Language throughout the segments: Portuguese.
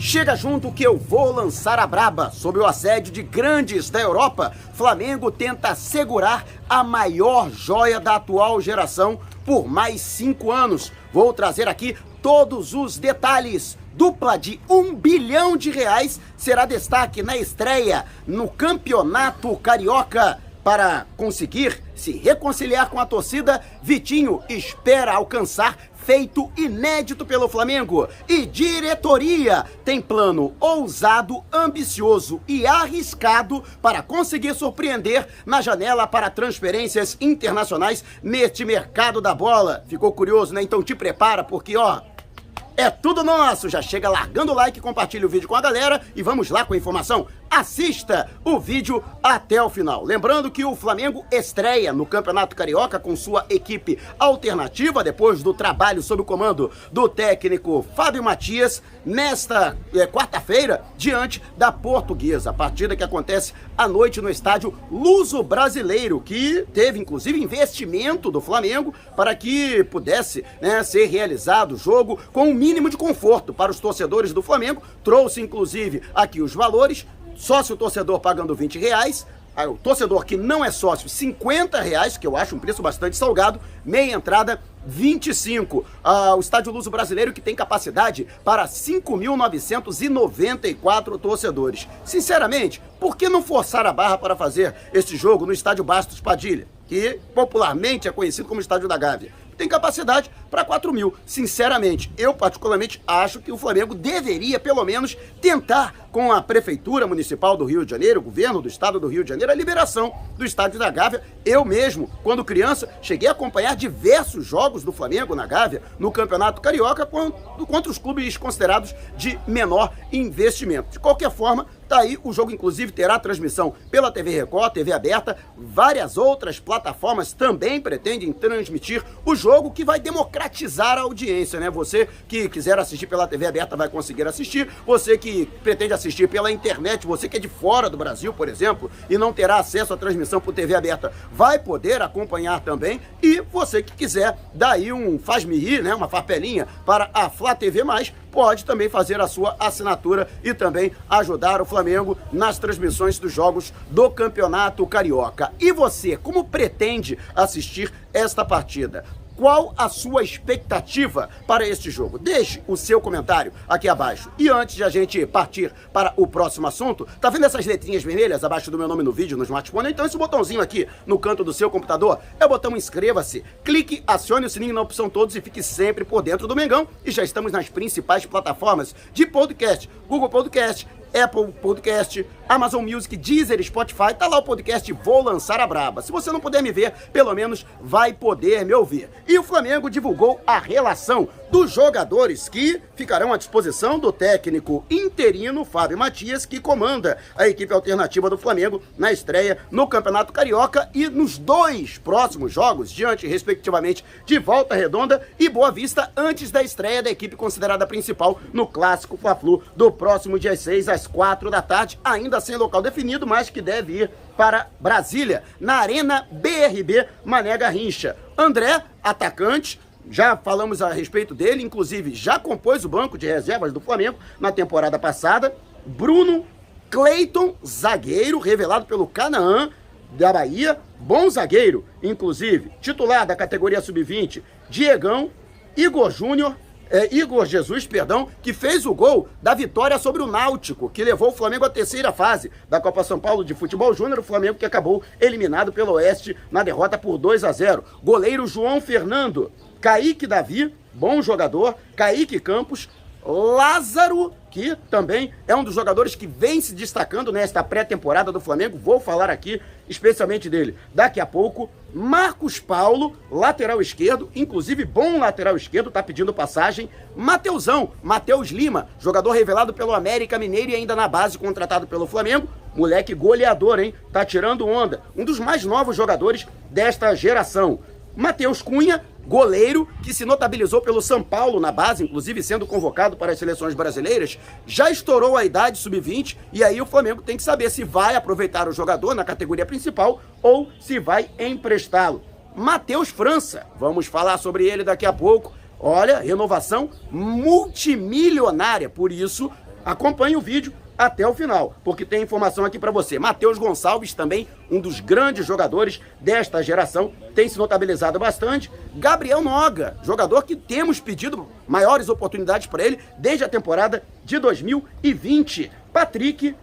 Chega junto que eu vou lançar a braba. Sob o assédio de grandes da Europa, Flamengo tenta segurar a maior joia da atual geração por mais cinco anos. Vou trazer aqui todos os detalhes. Dupla de um bilhão de reais será destaque na estreia no Campeonato Carioca. Para conseguir se reconciliar com a torcida, Vitinho espera alcançar feito inédito pelo Flamengo. E diretoria tem plano ousado, ambicioso e arriscado para conseguir surpreender na janela para transferências internacionais neste mercado da bola. Ficou curioso, né? Então te prepara porque, ó, é tudo nosso. Já chega largando o like, compartilha o vídeo com a galera e vamos lá com a informação assista o vídeo até o final. Lembrando que o Flamengo estreia no Campeonato Carioca com sua equipe alternativa depois do trabalho sob o comando do técnico Fábio Matias nesta é, quarta-feira diante da Portuguesa. Partida que acontece à noite no estádio Luso Brasileiro, que teve inclusive investimento do Flamengo para que pudesse né, ser realizado o jogo com o um mínimo de conforto para os torcedores do Flamengo. Trouxe inclusive aqui os valores sócio torcedor pagando 20 reais, o torcedor que não é sócio, 50 reais, que eu acho um preço bastante salgado, meia entrada, 25. Ah, o Estádio Luso Brasileiro que tem capacidade para 5.994 torcedores. Sinceramente, por que não forçar a barra para fazer este jogo no Estádio Bastos Padilha, que popularmente é conhecido como Estádio da Gávea? Tem capacidade para 4 mil. Sinceramente, eu particularmente acho que o Flamengo deveria, pelo menos, tentar com a Prefeitura Municipal do Rio de Janeiro, o governo do Estado do Rio de Janeiro, a liberação do Estádio da Gávea. Eu mesmo, quando criança, cheguei a acompanhar diversos jogos do Flamengo na Gávea no Campeonato Carioca contra os clubes considerados de menor investimento. De qualquer forma, Tá aí, o jogo inclusive terá transmissão pela TV Record, TV aberta, várias outras plataformas também pretendem transmitir o jogo que vai democratizar a audiência, né? Você que quiser assistir pela TV aberta vai conseguir assistir, você que pretende assistir pela internet, você que é de fora do Brasil, por exemplo, e não terá acesso à transmissão por TV aberta, vai poder acompanhar também, e você que quiser dar aí um faz-me rir, né? Uma farpelinha para a Flá TV+, pode também fazer a sua assinatura e também ajudar o Flamengo nas transmissões dos jogos do Campeonato Carioca. E você, como pretende assistir esta partida? Qual a sua expectativa para este jogo? Deixe o seu comentário aqui abaixo. E antes de a gente partir para o próximo assunto, tá vendo essas letrinhas vermelhas abaixo do meu nome no vídeo, no smartphone? Então esse botãozinho aqui no canto do seu computador é o botão inscreva-se. Clique, acione o sininho na opção todos e fique sempre por dentro do Mengão. E já estamos nas principais plataformas de podcast. Google Podcast, Apple Podcast, Amazon Music, Deezer, Spotify, tá lá o podcast Vou Lançar a Braba. Se você não puder me ver, pelo menos vai poder me ouvir. E o Flamengo divulgou a relação dos jogadores que ficarão à disposição do técnico interino Fábio Matias, que comanda a equipe alternativa do Flamengo na estreia no Campeonato Carioca e nos dois próximos jogos, diante, respectivamente, de Volta Redonda e Boa Vista, antes da estreia da equipe considerada principal no Clássico Fla-Flu do próximo dia 6 às 4 da tarde, ainda sem local definido, mas que deve ir para Brasília, na Arena BRB Mané Garrincha. André, atacante, já falamos a respeito dele, inclusive já compôs o banco de reservas do Flamengo na temporada passada. Bruno Cleiton, zagueiro, revelado pelo Canaã da Bahia, bom zagueiro, inclusive, titular da categoria sub-20, Diegão, Igor Júnior, é, Igor Jesus, perdão, que fez o gol da vitória sobre o Náutico, que levou o Flamengo à terceira fase da Copa São Paulo de Futebol Júnior, o Flamengo que acabou eliminado pelo Oeste na derrota por 2 a 0. Goleiro João Fernando, Kaique Davi, bom jogador, Kaique Campos, Lázaro, que também é um dos jogadores que vem se destacando nesta pré-temporada do Flamengo. Vou falar aqui especialmente dele daqui a pouco. Marcos Paulo, lateral esquerdo, inclusive bom lateral esquerdo, tá pedindo passagem. Mateusão, Matheus Lima, jogador revelado pelo América Mineiro e ainda na base contratado pelo Flamengo. Moleque goleador, hein? Tá tirando onda. Um dos mais novos jogadores desta geração. Matheus Cunha, goleiro que se notabilizou pelo São Paulo na base, inclusive sendo convocado para as seleções brasileiras, já estourou a idade sub-20 e aí o Flamengo tem que saber se vai aproveitar o jogador na categoria principal ou se vai emprestá-lo. Matheus França, vamos falar sobre ele daqui a pouco. Olha, renovação multimilionária, por isso acompanhe o vídeo até o final, porque tem informação aqui para você. Matheus Gonçalves, também um dos grandes jogadores desta geração, tem se notabilizado bastante. Gabriel Noga, jogador que temos pedido maiores oportunidades para ele desde a temporada de 2020. Patrick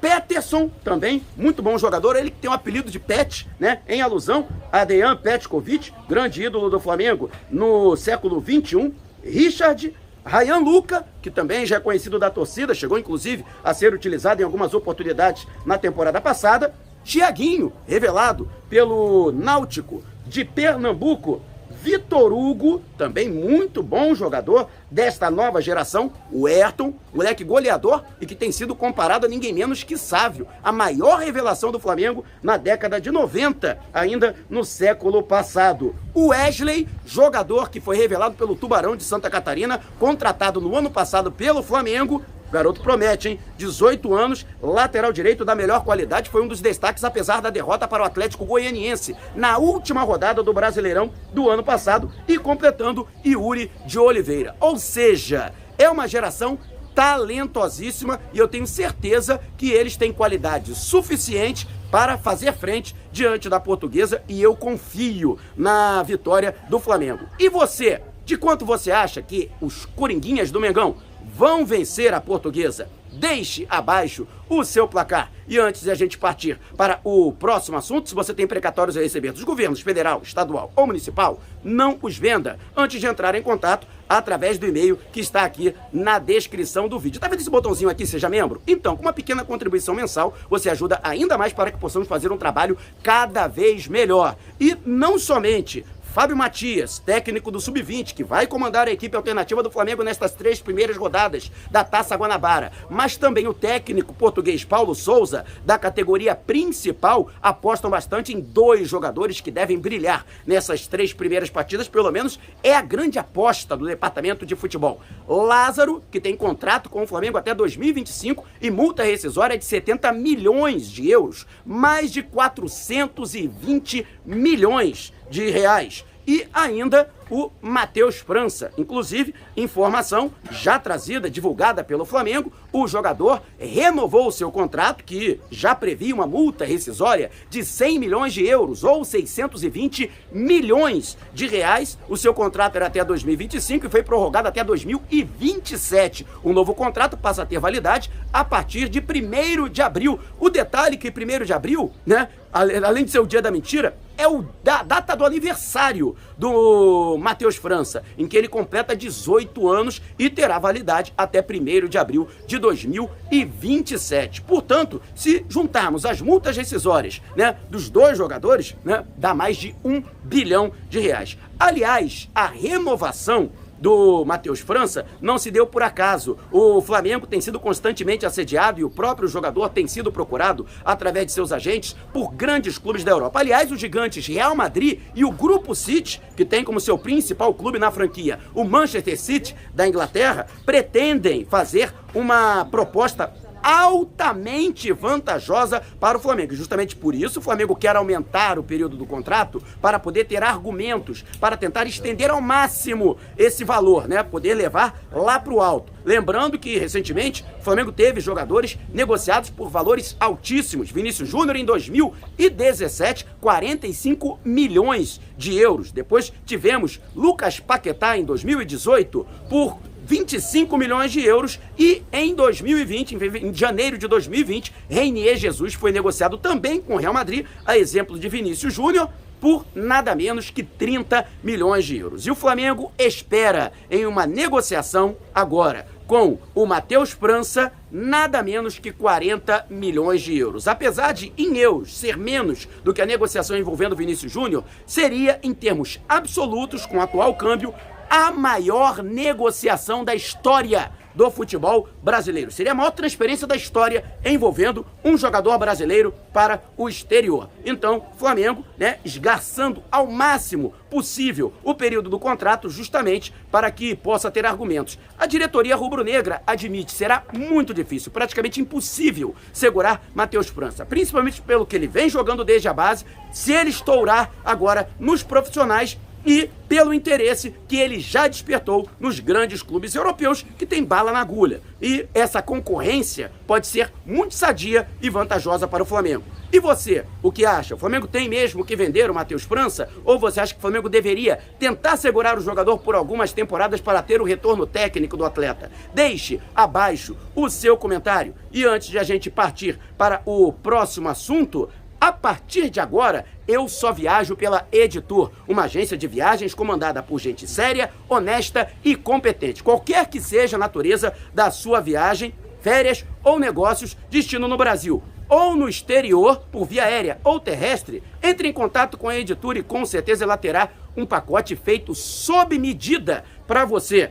Peterson, também, muito bom jogador, ele que tem o um apelido de Pet, né? Em alusão a Dejan Petkovic, grande ídolo do Flamengo no século 21. Richard Ryan Luca, que também já é conhecido da torcida, chegou inclusive a ser utilizado em algumas oportunidades na temporada passada. Tiaguinho, revelado pelo Náutico de Pernambuco, Vitor Hugo, também muito bom jogador desta nova geração, o Ayrton, moleque goleador e que tem sido comparado a ninguém menos que Sávio, a maior revelação do Flamengo na década de 90, ainda no século passado. O Wesley, jogador que foi revelado pelo Tubarão de Santa Catarina, contratado no ano passado pelo Flamengo, garoto promete, hein? 18 anos, lateral direito da melhor qualidade, foi um dos destaques, apesar da derrota para o Atlético Goianiense na última rodada do Brasileirão do ano passado e completando Yuri de Oliveira. Ou seja, é uma geração talentosíssima e eu tenho certeza que eles têm qualidade suficiente para fazer frente diante da portuguesa e eu confio na vitória do Flamengo. E você? De quanto você acha que os Coringuinhas do Mengão vão vencer a portuguesa. Deixe abaixo o seu placar. E antes de a gente partir para o próximo assunto, se você tem precatórios a receber dos governos federal, estadual ou municipal, não os venda antes de entrar em contato através do e-mail que está aqui na descrição do vídeo. Tá vendo esse botãozinho aqui, seja membro? Então, com uma pequena contribuição mensal, você ajuda ainda mais para que possamos fazer um trabalho cada vez melhor. E não somente Fábio Matias, técnico do Sub-20, que vai comandar a equipe alternativa do Flamengo nestas três primeiras rodadas da Taça Guanabara. Mas também o técnico português Paulo Souza, da categoria principal, apostam bastante em dois jogadores que devem brilhar nessas três primeiras partidas, pelo menos é a grande aposta do departamento de futebol. Lázaro, que tem contrato com o Flamengo até 2025 e multa rescisória de 70 milhões de euros, mais de 420 milhões de reais e ainda o Matheus França. Inclusive, informação já trazida, divulgada pelo Flamengo, o jogador renovou o seu contrato, que já previa uma multa rescisória de 100 milhões de euros ou 620 milhões de reais. O seu contrato era até 2025 e foi prorrogado até 2027. O novo contrato passa a ter validade a partir de 1 de abril. O detalhe que 1 de abril, né, além de ser o dia da mentira, é o da data do aniversário do Matheus França, em que ele completa 18 anos e terá validade até 1 de abril de 2027. Portanto, se juntarmos as multas rescisórias né, dos dois jogadores, né, dá mais de um bilhão de reais. Aliás, a renovação do Matheus França não se deu por acaso. O Flamengo tem sido constantemente assediado e o próprio jogador tem sido procurado através de seus agentes por grandes clubes da Europa. Aliás, os gigantes Real Madrid e o Grupo City, que tem como seu principal clube na franquia o Manchester City da Inglaterra, pretendem fazer uma proposta altamente vantajosa para o Flamengo. Justamente por isso, o Flamengo quer aumentar o período do contrato para poder ter argumentos, para tentar estender ao máximo esse valor, né? Poder levar lá para o alto. Lembrando que, recentemente, o Flamengo teve jogadores negociados por valores altíssimos. Vinícius Júnior, em 2017, 45 milhões de euros. Depois tivemos Lucas Paquetá, em 2018, por 25 milhões de euros e em 2020, em janeiro de 2020, Reinier Jesus foi negociado também com o Real Madrid, a exemplo de Vinícius Júnior, por nada menos que 30 milhões de euros. E o Flamengo espera em uma negociação agora com o Matheus França nada menos que 40 milhões de euros. Apesar de em euros ser menos do que a negociação envolvendo Vinícius Júnior, seria em termos absolutos com o atual câmbio a maior negociação da história do futebol brasileiro. Seria a maior transferência da história envolvendo um jogador brasileiro para o exterior. Então, Flamengo, né, esgarçando ao máximo possível o período do contrato, justamente para que possa ter argumentos. A diretoria rubro-negra admite, será muito difícil, praticamente impossível segurar Matheus França, principalmente pelo que ele vem jogando desde a base. Se ele estourar agora nos profissionais, e pelo interesse que ele já despertou nos grandes clubes europeus que tem bala na agulha. E essa concorrência pode ser muito sadia e vantajosa para o Flamengo. E você, o que acha? O Flamengo tem mesmo que vender o Matheus França? Ou você acha que o Flamengo deveria tentar segurar o jogador por algumas temporadas para ter o retorno técnico do atleta? Deixe abaixo o seu comentário. E antes de a gente partir para o próximo assunto, a partir de agora, eu só viajo pela Editor, uma agência de viagens comandada por gente séria, honesta e competente. Qualquer que seja a natureza da sua viagem, férias ou negócios, destino no Brasil ou no exterior, por via aérea ou terrestre, entre em contato com a Editor e com certeza ela terá um pacote feito sob medida para você.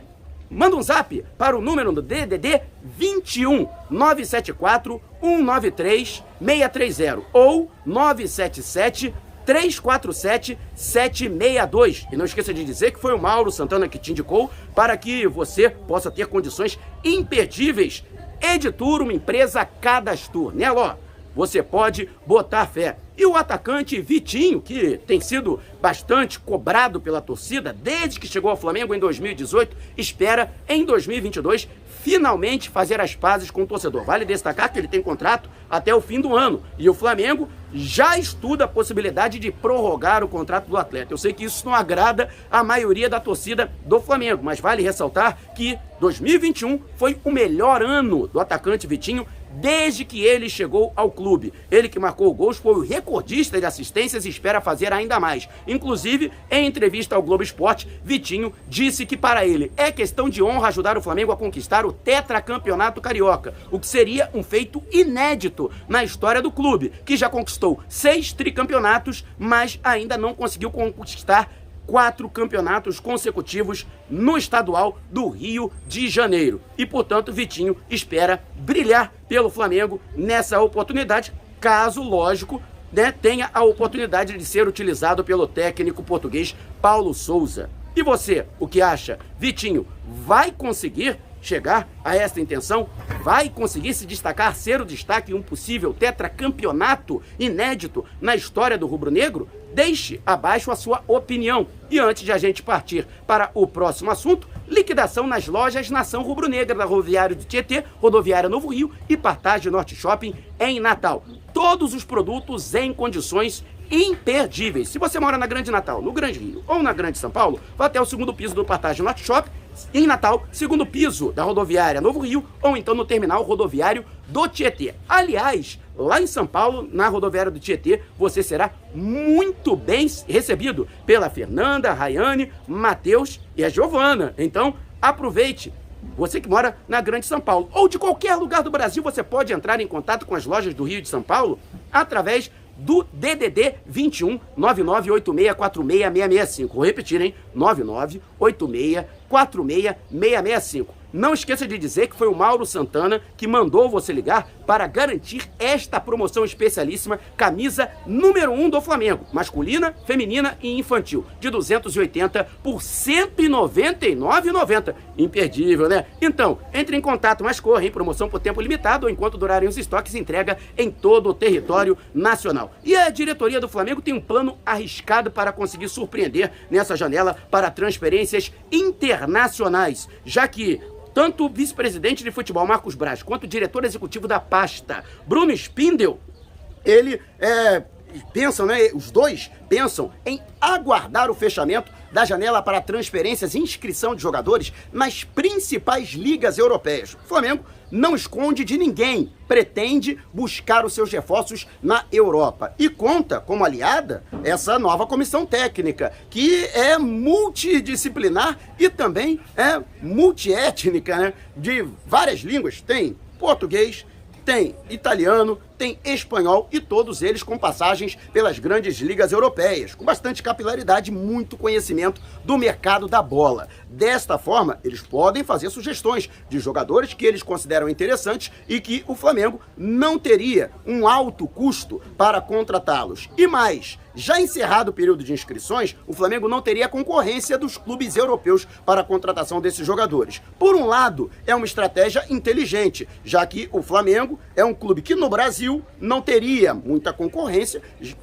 Manda um zap para o número do DDD 21 974 193 630 ou 977 347 762. E não esqueça de dizer que foi o Mauro Santana que te indicou para que você possa ter condições imperdíveis. Editur, uma empresa cadastro, né, Ló? Você pode botar fé. E o atacante Vitinho, que tem sido bastante cobrado pela torcida desde que chegou ao Flamengo em 2018, espera em 2022 finalmente fazer as pazes com o torcedor. Vale destacar que ele tem contrato até o fim do ano e o Flamengo já estuda a possibilidade de prorrogar o contrato do atleta. Eu sei que isso não agrada a maioria da torcida do Flamengo, mas vale ressaltar que 2021 foi o melhor ano do atacante Vitinho desde que ele chegou ao clube. Ele que marcou gols foi o recordista de assistências e espera fazer ainda mais. Inclusive, em entrevista ao Globo Esporte, Vitinho disse que para ele é questão de honra ajudar o Flamengo a conquistar o tetracampeonato carioca, o que seria um feito inédito na história do clube, que já conquistou seis tricampeonatos, mas ainda não conseguiu conquistar quatro campeonatos consecutivos no estadual do Rio de Janeiro. E, portanto, Vitinho espera brilhar pelo Flamengo nessa oportunidade, caso, lógico, né, tenha a oportunidade de ser utilizado pelo técnico português Paulo Souza. E você, o que acha? Vitinho vai conseguir chegar a esta intenção? Vai conseguir se destacar, ser o destaque em um possível tetracampeonato inédito na história do rubro-negro? Deixe abaixo a sua opinião. E antes de a gente partir para o próximo assunto, liquidação nas lojas Nação Rubro-Negra da Rodoviária de Tietê, Rodoviária Novo Rio e Partage Norte Shopping em Natal. Todos os produtos em condições imperdíveis. Se você mora na Grande Natal, no Grande Rio ou na Grande São Paulo, vá até o segundo piso do Partage Norte Shopping em Natal, segundo piso da rodoviária Novo Rio, ou então no terminal rodoviário do Tietê. Aliás, lá em São Paulo, na rodoviária do Tietê, você será muito bem recebido pela Fernanda, Rayane, Matheus e a Giovana. Então, aproveite. Você que mora na Grande São Paulo ou de qualquer lugar do Brasil, você pode entrar em contato com as lojas do Rio de São Paulo através do DDD 21 998646665. Vou repetir, hein? 998646665. Não esqueça de dizer que foi o Mauro Santana que mandou você ligar para garantir esta promoção especialíssima, camisa número 1 um do Flamengo, masculina, feminina e infantil, de 280 por 199,90. Imperdível, né? Então, entre em contato, mas corra, em promoção por tempo limitado ou enquanto durarem os estoques, entrega em todo o território nacional. E a diretoria do Flamengo tem um plano arriscado para conseguir surpreender nessa janela para transferências internacionais, já que tanto o vice-presidente de futebol, Marcos Braz, quanto o diretor executivo da pasta, Bruno Spindel, ele é, pensam, né? Os dois pensam em aguardar o fechamento da janela para transferências e inscrição de jogadores nas principais ligas europeias. O Flamengo não esconde de ninguém, pretende buscar os seus reforços na Europa. E conta como aliada essa nova comissão técnica, que é multidisciplinar e também é multiétnica, né? De várias línguas. Tem português, tem italiano, tem espanhol e todos eles com passagens pelas grandes ligas europeias, com bastante capilaridade e muito conhecimento do mercado da bola. Desta forma, eles podem fazer sugestões de jogadores que eles consideram interessantes e que o Flamengo não teria um alto custo para contratá-los. E mais, já encerrado o período de inscrições, o Flamengo não teria concorrência dos clubes europeus para a contratação desses jogadores. Por um lado, é uma estratégia inteligente, já que o Flamengo é um clube que no Brasil não teria muita concorrência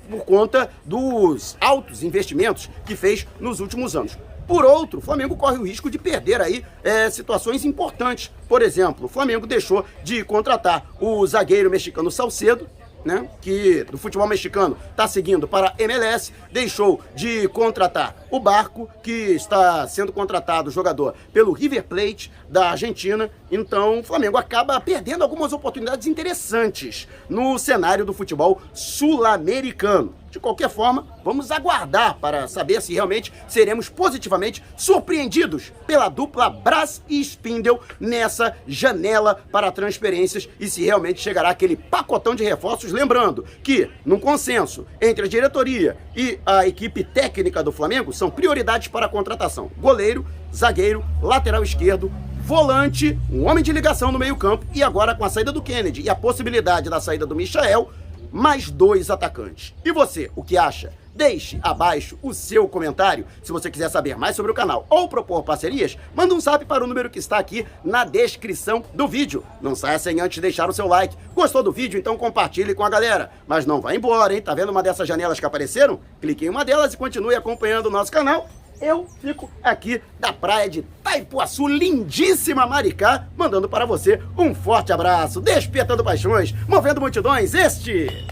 por conta dos altos investimentos que fez nos últimos anos. Por outro, o Flamengo corre o risco de perder aí é, situações importantes. Por exemplo, o Flamengo deixou de contratar o zagueiro mexicano Salcedo, né, que do futebol mexicano está seguindo para MLS, deixou de contratar o Barco, que está sendo contratado jogador pelo River Plate da Argentina. Então, o Flamengo acaba perdendo algumas oportunidades interessantes no cenário do futebol sul-americano. De qualquer forma, vamos aguardar para saber se realmente seremos positivamente surpreendidos pela dupla Brás e Spindle nessa janela para transferências e se realmente chegará aquele pacotão de reforços. Lembrando que, num consenso entre a diretoria e a equipe técnica do Flamengo, são prioridades para a contratação: goleiro, zagueiro, lateral esquerdo, volante, um homem de ligação no meio-campo e agora com a saída do Kennedy e a possibilidade da saída do Michael mais dois atacantes. E você, o que acha? Deixe abaixo o seu comentário. Se você quiser saber mais sobre o canal ou propor parcerias, manda um zap para o número que está aqui na descrição do vídeo. Não saia sem antes deixar o seu like. Gostou do vídeo? Então compartilhe com a galera. Mas não vá embora, hein? Tá vendo uma dessas janelas que apareceram? Clique em uma delas e continue acompanhando o nosso canal eu fico aqui da praia de Taipuaçu, lindíssima Maricá, mandando para você um forte abraço, despertando paixões, movendo multidões. Este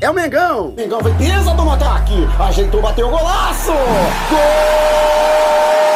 é o Mengão. Mengão vem pisa do ataque, ajeitou, bateu o golaço. Gol!